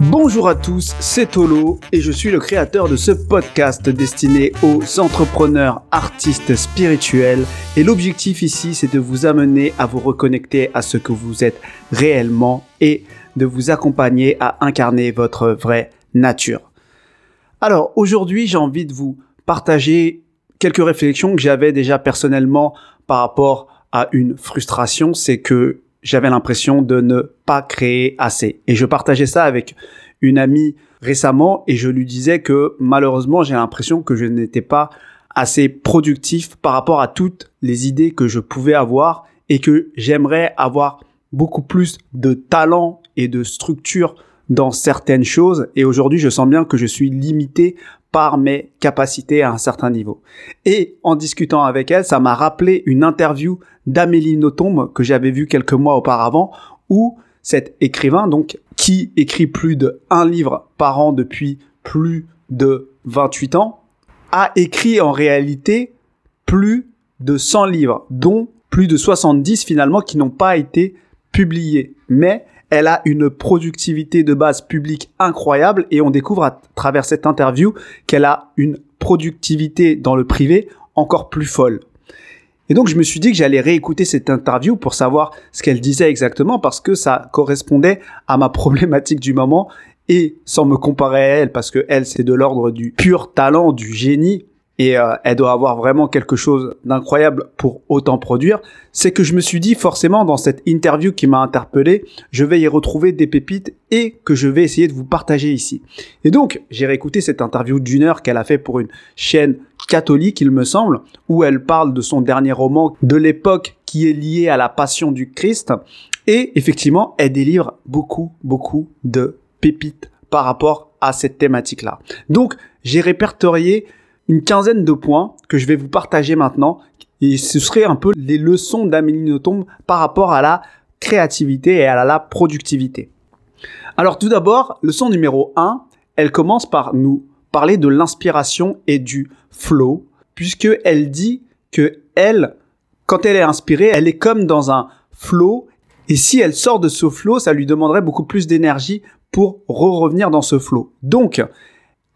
Bonjour à tous, c'est Tolo et je suis le créateur de ce podcast destiné aux entrepreneurs, artistes spirituels et l'objectif ici c'est de vous amener à vous reconnecter à ce que vous êtes réellement et de vous accompagner à incarner votre vraie nature. Alors aujourd'hui j'ai envie de vous partager quelques réflexions que j'avais déjà personnellement par rapport à une frustration, c'est que j'avais l'impression de ne pas créer assez. Et je partageais ça avec une amie récemment et je lui disais que malheureusement j'ai l'impression que je n'étais pas assez productif par rapport à toutes les idées que je pouvais avoir et que j'aimerais avoir beaucoup plus de talent et de structure dans certaines choses et aujourd'hui je sens bien que je suis limité par mes capacités à un certain niveau. Et en discutant avec elle, ça m'a rappelé une interview d'Amélie Nothomb que j'avais vue quelques mois auparavant où cet écrivain, donc, qui écrit plus de un livre par an depuis plus de 28 ans, a écrit en réalité plus de 100 livres, dont plus de 70 finalement qui n'ont pas été publiés. Mais elle a une productivité de base publique incroyable et on découvre à travers cette interview qu'elle a une productivité dans le privé encore plus folle. Et donc je me suis dit que j'allais réécouter cette interview pour savoir ce qu'elle disait exactement parce que ça correspondait à ma problématique du moment et sans me comparer à elle parce que elle c'est de l'ordre du pur talent, du génie et euh, elle doit avoir vraiment quelque chose d'incroyable pour autant produire, c'est que je me suis dit forcément dans cette interview qui m'a interpellé, je vais y retrouver des pépites et que je vais essayer de vous partager ici. Et donc, j'ai réécouté cette interview d'une heure qu'elle a fait pour une chaîne catholique, il me semble, où elle parle de son dernier roman, de l'époque qui est liée à la passion du Christ. Et effectivement, elle délivre beaucoup, beaucoup de pépites par rapport à cette thématique-là. Donc, j'ai répertorié une quinzaine de points que je vais vous partager maintenant. Et ce serait un peu les leçons d'Amélie Nothomb par rapport à la créativité et à la productivité. Alors tout d'abord, leçon numéro 1, elle commence par nous parler de l'inspiration et du flow, puisque elle dit que elle, quand elle est inspirée, elle est comme dans un flow, et si elle sort de ce flow, ça lui demanderait beaucoup plus d'énergie pour re-revenir dans ce flow. Donc,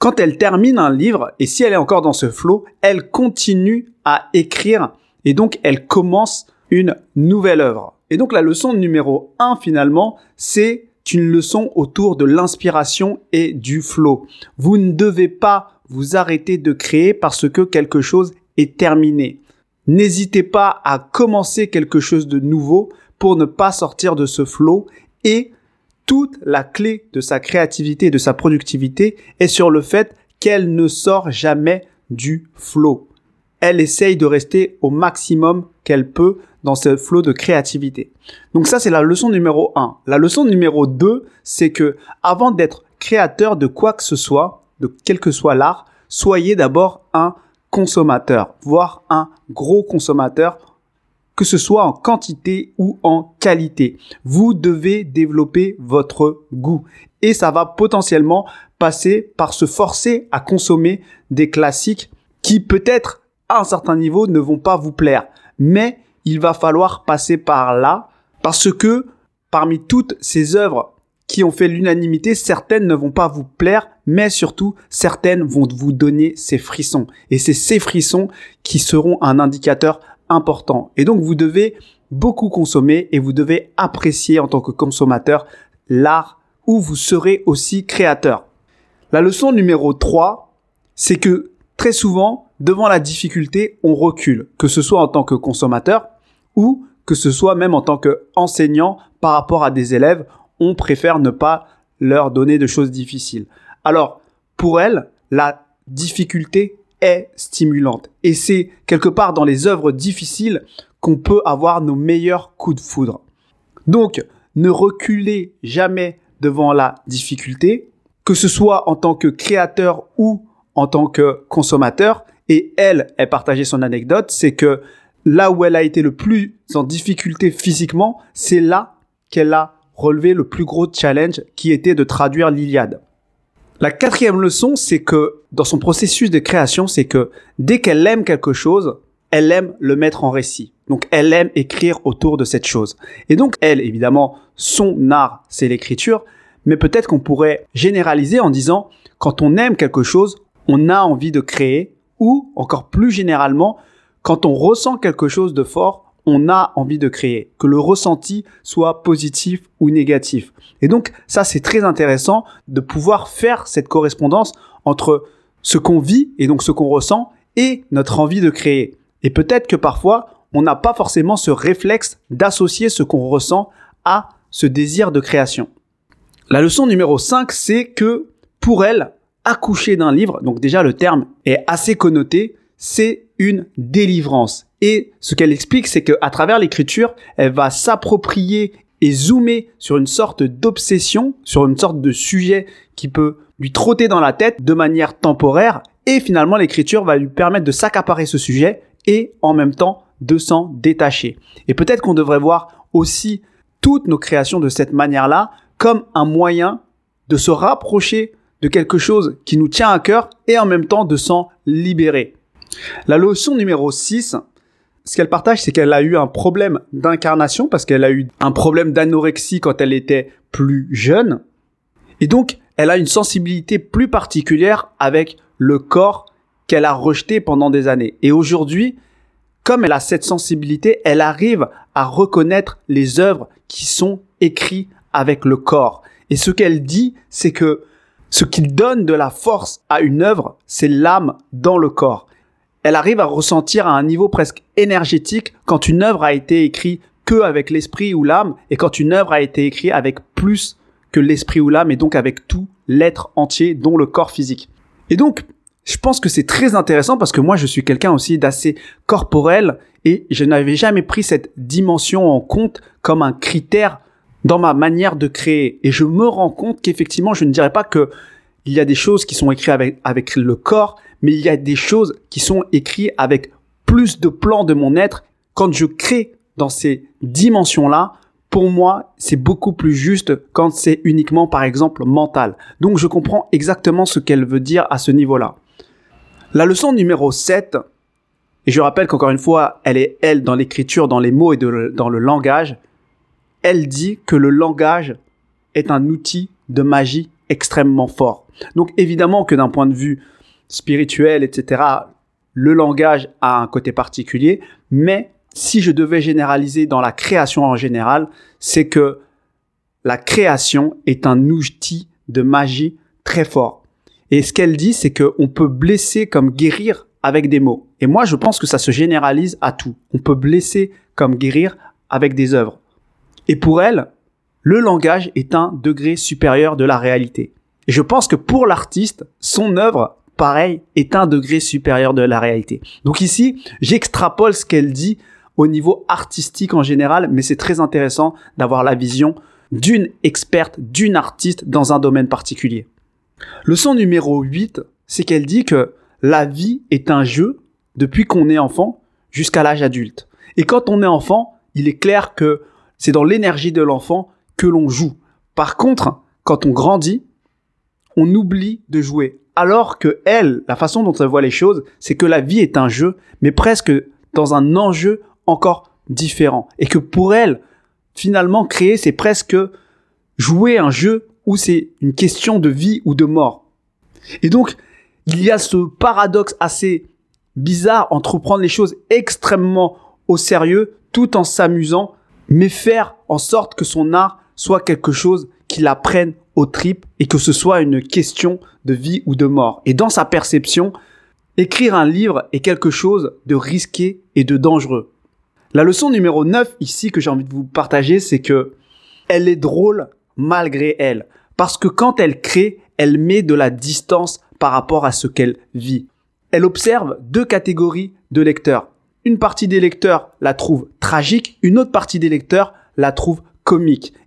quand elle termine un livre, et si elle est encore dans ce flow, elle continue à écrire, et donc elle commence une nouvelle œuvre. Et donc la leçon numéro 1 finalement, c'est une leçon autour de l'inspiration et du flow. Vous ne devez pas vous arrêter de créer parce que quelque chose est terminé. N'hésitez pas à commencer quelque chose de nouveau pour ne pas sortir de ce flow et toute la clé de sa créativité et de sa productivité est sur le fait qu'elle ne sort jamais du flow. Elle essaye de rester au maximum qu'elle peut dans ce flow de créativité. Donc ça, c'est la leçon numéro 1. La leçon numéro 2, c'est que avant d'être créateur de quoi que ce soit, de quel que soit l'art, soyez d'abord un consommateur, voire un gros consommateur que ce soit en quantité ou en qualité. Vous devez développer votre goût et ça va potentiellement passer par se forcer à consommer des classiques qui peut-être à un certain niveau ne vont pas vous plaire. Mais il va falloir passer par là parce que parmi toutes ces œuvres qui ont fait l'unanimité, certaines ne vont pas vous plaire, mais surtout certaines vont vous donner ces frissons. Et c'est ces frissons qui seront un indicateur important. Et donc vous devez beaucoup consommer et vous devez apprécier en tant que consommateur l'art où vous serez aussi créateur. La leçon numéro 3, c'est que très souvent, devant la difficulté, on recule, que ce soit en tant que consommateur ou que ce soit même en tant qu'enseignant par rapport à des élèves, on préfère ne pas leur donner de choses difficiles. Alors, pour elle, la difficulté est stimulante. Et c'est quelque part dans les œuvres difficiles qu'on peut avoir nos meilleurs coups de foudre. Donc, ne reculez jamais devant la difficulté, que ce soit en tant que créateur ou en tant que consommateur. Et elle, elle partageait son anecdote, c'est que là où elle a été le plus en difficulté physiquement, c'est là qu'elle a relevé le plus gros challenge qui était de traduire l'Iliade. La quatrième leçon, c'est que dans son processus de création, c'est que dès qu'elle aime quelque chose, elle aime le mettre en récit. Donc elle aime écrire autour de cette chose. Et donc elle, évidemment, son art, c'est l'écriture, mais peut-être qu'on pourrait généraliser en disant quand on aime quelque chose, on a envie de créer, ou encore plus généralement, quand on ressent quelque chose de fort, on a envie de créer, que le ressenti soit positif ou négatif. Et donc ça c'est très intéressant de pouvoir faire cette correspondance entre ce qu'on vit et donc ce qu'on ressent et notre envie de créer. Et peut-être que parfois on n'a pas forcément ce réflexe d'associer ce qu'on ressent à ce désir de création. La leçon numéro 5, c'est que pour elle, accoucher d'un livre, donc déjà le terme est assez connoté, c'est une délivrance. Et ce qu'elle explique, c'est qu'à travers l'écriture, elle va s'approprier et zoomer sur une sorte d'obsession, sur une sorte de sujet qui peut lui trotter dans la tête de manière temporaire. Et finalement, l'écriture va lui permettre de s'accaparer ce sujet et en même temps de s'en détacher. Et peut-être qu'on devrait voir aussi toutes nos créations de cette manière-là comme un moyen de se rapprocher de quelque chose qui nous tient à cœur et en même temps de s'en libérer. La leçon numéro 6, ce qu'elle partage, c'est qu'elle a eu un problème d'incarnation parce qu'elle a eu un problème d'anorexie quand elle était plus jeune. Et donc, elle a une sensibilité plus particulière avec le corps qu'elle a rejeté pendant des années. Et aujourd'hui, comme elle a cette sensibilité, elle arrive à reconnaître les œuvres qui sont écrites avec le corps. Et ce qu'elle dit, c'est que ce qui donne de la force à une œuvre, c'est l'âme dans le corps. Elle arrive à ressentir à un niveau presque énergétique quand une œuvre a été écrite que avec l'esprit ou l'âme et quand une œuvre a été écrite avec plus que l'esprit ou l'âme et donc avec tout l'être entier dont le corps physique. Et donc, je pense que c'est très intéressant parce que moi je suis quelqu'un aussi d'assez corporel et je n'avais jamais pris cette dimension en compte comme un critère dans ma manière de créer. Et je me rends compte qu'effectivement, je ne dirais pas que il y a des choses qui sont écrites avec, avec le corps, mais il y a des choses qui sont écrites avec plus de plans de mon être. Quand je crée dans ces dimensions-là, pour moi, c'est beaucoup plus juste quand c'est uniquement, par exemple, mental. Donc, je comprends exactement ce qu'elle veut dire à ce niveau-là. La leçon numéro 7, et je rappelle qu'encore une fois, elle est elle dans l'écriture, dans les mots et dans le langage, elle dit que le langage est un outil de magie extrêmement fort. Donc évidemment que d'un point de vue spirituel, etc., le langage a un côté particulier, mais si je devais généraliser dans la création en général, c'est que la création est un outil de magie très fort. Et ce qu'elle dit, c'est qu'on peut blesser comme guérir avec des mots. Et moi, je pense que ça se généralise à tout. On peut blesser comme guérir avec des œuvres. Et pour elle, le langage est un degré supérieur de la réalité. Et je pense que pour l'artiste, son œuvre, est un degré supérieur de la réalité. Donc ici, j'extrapole ce qu'elle dit au niveau artistique en général, mais c'est très intéressant d'avoir la vision d'une experte, d'une artiste dans un domaine particulier. Leçon numéro 8, c'est qu'elle dit que la vie est un jeu depuis qu'on est enfant jusqu'à l'âge adulte. Et quand on est enfant, il est clair que c'est dans l'énergie de l'enfant que l'on joue. Par contre, quand on grandit, on oublie de jouer. Alors que elle, la façon dont elle voit les choses, c'est que la vie est un jeu, mais presque dans un enjeu encore différent. Et que pour elle, finalement, créer, c'est presque jouer un jeu où c'est une question de vie ou de mort. Et donc, il y a ce paradoxe assez bizarre entre prendre les choses extrêmement au sérieux tout en s'amusant mais faire en sorte que son art soit quelque chose qui la prenne au tripes et que ce soit une question de vie ou de mort. Et dans sa perception, écrire un livre est quelque chose de risqué et de dangereux. La leçon numéro 9 ici que j'ai envie de vous partager, c'est que elle est drôle malgré elle. Parce que quand elle crée, elle met de la distance par rapport à ce qu'elle vit. Elle observe deux catégories de lecteurs une partie des lecteurs la trouve tragique, une autre partie des lecteurs la trouve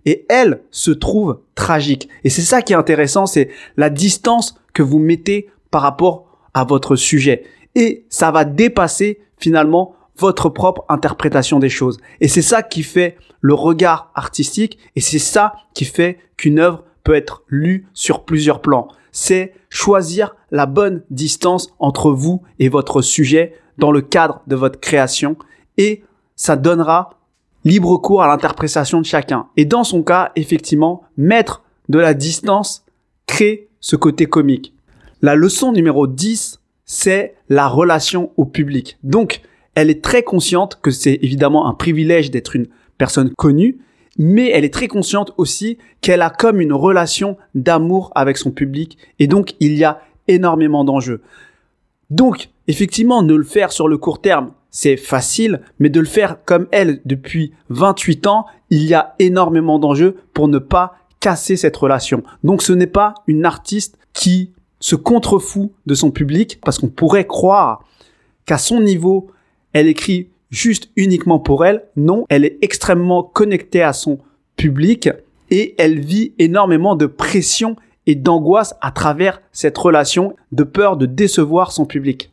Et elle se trouve tragique. Et c'est ça qui est intéressant, c'est la distance que vous mettez par rapport à votre sujet. Et ça va dépasser finalement votre propre interprétation des choses. Et c'est ça qui fait le regard artistique et c'est ça qui fait qu'une œuvre peut être lue sur plusieurs plans. C'est choisir la bonne distance entre vous et votre sujet dans le cadre de votre création et ça donnera libre cours à l'interprétation de chacun. Et dans son cas, effectivement, mettre de la distance crée ce côté comique. La leçon numéro 10, c'est la relation au public. Donc, elle est très consciente que c'est évidemment un privilège d'être une personne connue, mais elle est très consciente aussi qu'elle a comme une relation d'amour avec son public et donc il y a énormément d'enjeux. Donc, effectivement, ne le faire sur le court terme, c'est facile, mais de le faire comme elle depuis 28 ans, il y a énormément d'enjeux pour ne pas casser cette relation. Donc ce n'est pas une artiste qui se contrefout de son public parce qu'on pourrait croire qu'à son niveau, elle écrit juste uniquement pour elle. Non, elle est extrêmement connectée à son public et elle vit énormément de pression et d'angoisse à travers cette relation de peur de décevoir son public.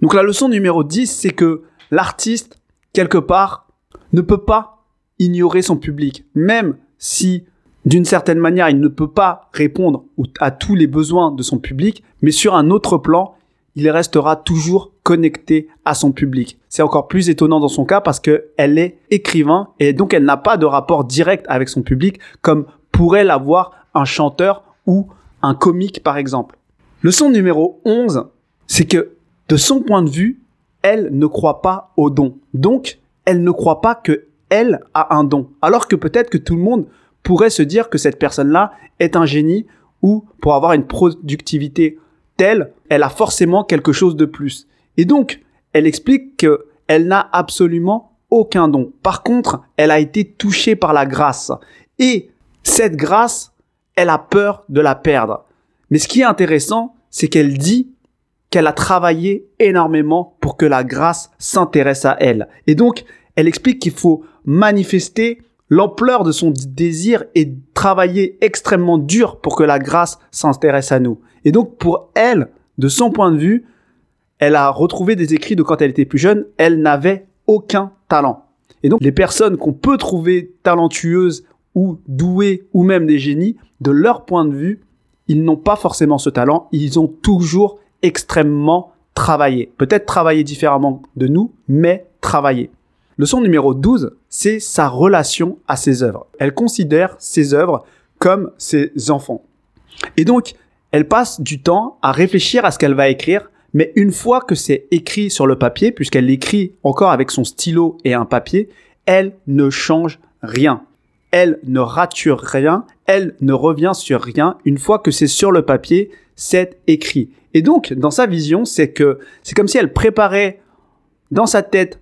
Donc la leçon numéro 10, c'est que l'artiste, quelque part, ne peut pas ignorer son public, même si d'une certaine manière, il ne peut pas répondre à tous les besoins de son public, mais sur un autre plan, il restera toujours connecté à son public. C'est encore plus étonnant dans son cas parce qu'elle est écrivain et donc elle n'a pas de rapport direct avec son public comme pourrait l'avoir un chanteur ou un comique par exemple. Leçon numéro 11, c'est que de son point de vue, elle ne croit pas au don. Donc, elle ne croit pas que elle a un don. Alors que peut-être que tout le monde pourrait se dire que cette personne-là est un génie ou pour avoir une productivité telle, elle a forcément quelque chose de plus. Et donc, elle explique qu'elle n'a absolument aucun don. Par contre, elle a été touchée par la grâce. Et cette grâce, elle a peur de la perdre. Mais ce qui est intéressant, c'est qu'elle dit qu'elle a travaillé énormément pour que la grâce s'intéresse à elle. Et donc, elle explique qu'il faut manifester l'ampleur de son désir et travailler extrêmement dur pour que la grâce s'intéresse à nous. Et donc pour elle, de son point de vue, elle a retrouvé des écrits de quand elle était plus jeune, elle n'avait aucun talent. Et donc les personnes qu'on peut trouver talentueuses ou douées ou même des génies, de leur point de vue, ils n'ont pas forcément ce talent, ils ont toujours extrêmement travaillé. Peut-être travaillé différemment de nous, mais travaillé. Leçon numéro 12, c'est sa relation à ses œuvres. Elle considère ses œuvres comme ses enfants. Et donc, elle passe du temps à réfléchir à ce qu'elle va écrire, mais une fois que c'est écrit sur le papier, puisqu'elle l'écrit encore avec son stylo et un papier, elle ne change rien. Elle ne rature rien, elle ne revient sur rien. Une fois que c'est sur le papier, c'est écrit. Et donc, dans sa vision, c'est que c'est comme si elle préparait dans sa tête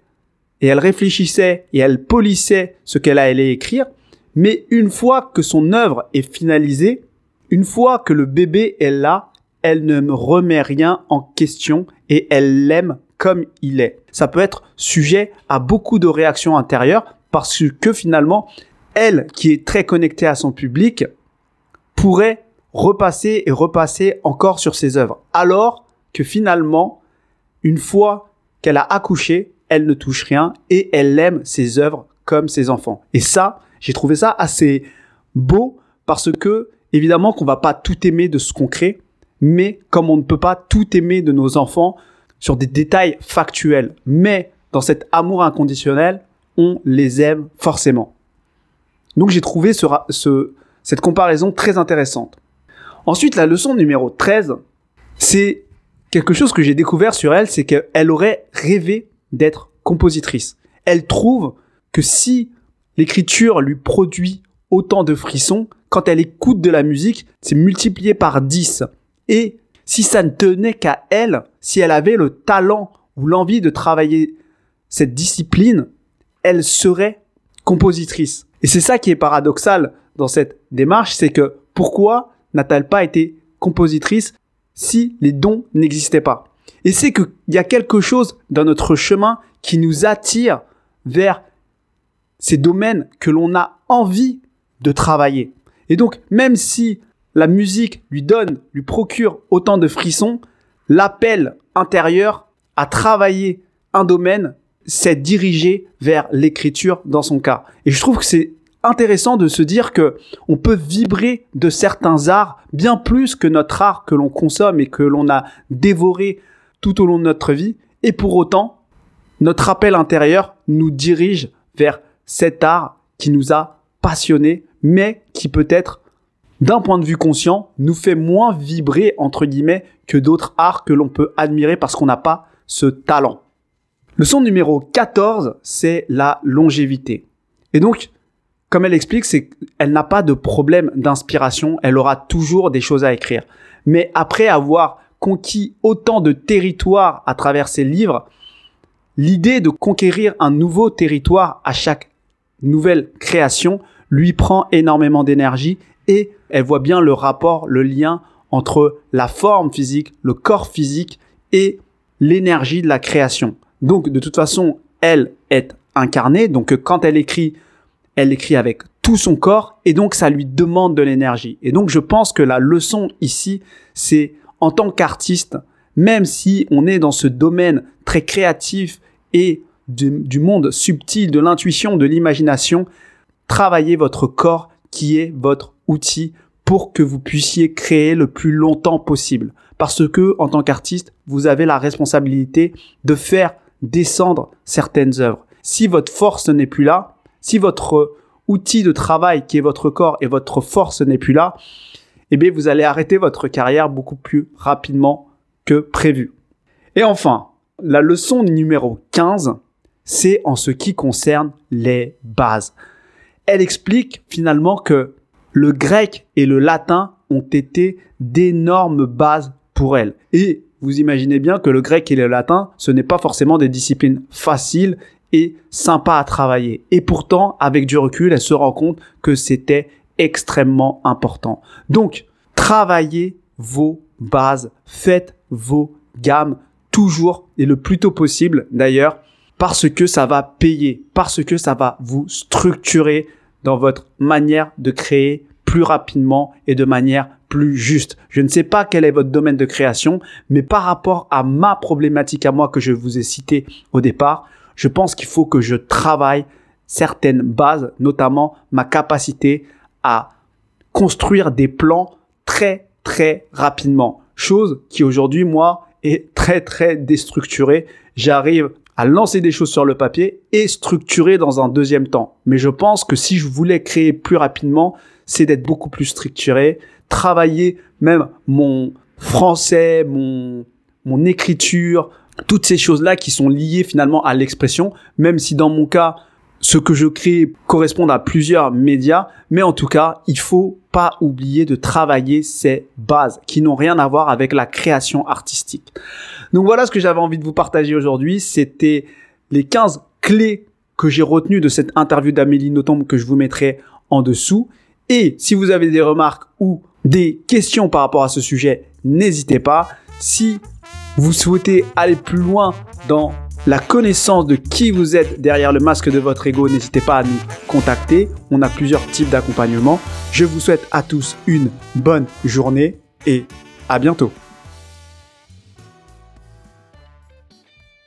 et elle réfléchissait et elle polissait ce qu'elle allait écrire. Mais une fois que son œuvre est finalisée, une fois que le bébé est là, elle ne me remet rien en question et elle l'aime comme il est. Ça peut être sujet à beaucoup de réactions intérieures parce que finalement, elle, qui est très connectée à son public, pourrait repasser et repasser encore sur ses œuvres. Alors que finalement, une fois qu'elle a accouché, elle ne touche rien et elle aime ses œuvres comme ses enfants. Et ça, j'ai trouvé ça assez beau parce que évidemment qu'on va pas tout aimer de ce qu'on crée, mais comme on ne peut pas tout aimer de nos enfants sur des détails factuels, mais dans cet amour inconditionnel, on les aime forcément. Donc j'ai trouvé ce, cette comparaison très intéressante. Ensuite, la leçon numéro 13, c'est quelque chose que j'ai découvert sur elle, c'est qu'elle aurait rêvé d'être compositrice. Elle trouve que si l'écriture lui produit autant de frissons, quand elle écoute de la musique, c'est multiplié par 10. Et si ça ne tenait qu'à elle, si elle avait le talent ou l'envie de travailler cette discipline, elle serait compositrice. Et c'est ça qui est paradoxal dans cette démarche, c'est que pourquoi n'a-t-elle pas été compositrice si les dons n'existaient pas et c'est qu'il y a quelque chose dans notre chemin qui nous attire vers ces domaines que l'on a envie de travailler. Et donc, même si la musique lui donne, lui procure autant de frissons, l'appel intérieur à travailler un domaine, c'est dirigé vers l'écriture dans son cas. Et je trouve que c'est intéressant de se dire que on peut vibrer de certains arts bien plus que notre art que l'on consomme et que l'on a dévoré tout au long de notre vie. Et pour autant, notre appel intérieur nous dirige vers cet art qui nous a passionnés, mais qui peut-être d'un point de vue conscient, nous fait moins vibrer, entre guillemets, que d'autres arts que l'on peut admirer parce qu'on n'a pas ce talent. Leçon numéro 14, c'est la longévité. Et donc, comme elle explique, c'est qu'elle n'a pas de problème d'inspiration, elle aura toujours des choses à écrire. Mais après avoir conquis autant de territoires à travers ses livres, l'idée de conquérir un nouveau territoire à chaque nouvelle création lui prend énormément d'énergie et elle voit bien le rapport, le lien entre la forme physique, le corps physique et l'énergie de la création. Donc de toute façon, elle est incarnée, donc quand elle écrit, elle écrit avec tout son corps et donc ça lui demande de l'énergie. Et donc je pense que la leçon ici, c'est en tant qu'artiste, même si on est dans ce domaine très créatif et du, monde subtil, de l'intuition, de l'imagination, travaillez votre corps qui est votre outil pour que vous puissiez créer le plus longtemps possible. Parce que, en tant qu'artiste, vous avez la responsabilité de faire descendre certaines œuvres. Si votre force n'est plus là, si votre outil de travail qui est votre corps et votre force n'est plus là, eh bien, vous allez arrêter votre carrière beaucoup plus rapidement que prévu. Et enfin, la leçon numéro 15, c'est en ce qui concerne les bases. Elle explique finalement que le grec et le latin ont été d'énormes bases pour elle. Et vous imaginez bien que le grec et le latin, ce n'est pas forcément des disciplines faciles et sympas à travailler. Et pourtant, avec du recul, elle se rend compte que c'était extrêmement important. Donc, travaillez vos bases, faites vos gammes toujours et le plus tôt possible d'ailleurs, parce que ça va payer, parce que ça va vous structurer dans votre manière de créer plus rapidement et de manière plus juste. Je ne sais pas quel est votre domaine de création, mais par rapport à ma problématique à moi que je vous ai citée au départ, je pense qu'il faut que je travaille certaines bases, notamment ma capacité à construire des plans très très rapidement. Chose qui aujourd'hui, moi, est très très déstructurée. J'arrive à lancer des choses sur le papier et structurer dans un deuxième temps. Mais je pense que si je voulais créer plus rapidement, c'est d'être beaucoup plus structuré, travailler même mon français, mon, mon écriture, toutes ces choses-là qui sont liées finalement à l'expression, même si dans mon cas, ce que je crée correspond à plusieurs médias, mais en tout cas, il faut pas oublier de travailler ces bases qui n'ont rien à voir avec la création artistique. Donc voilà ce que j'avais envie de vous partager aujourd'hui. C'était les 15 clés que j'ai retenues de cette interview d'Amélie Nothomb que je vous mettrai en dessous. Et si vous avez des remarques ou des questions par rapport à ce sujet, n'hésitez pas. Si vous souhaitez aller plus loin dans la connaissance de qui vous êtes derrière le masque de votre ego, n'hésitez pas à nous contacter. On a plusieurs types d'accompagnement. Je vous souhaite à tous une bonne journée et à bientôt.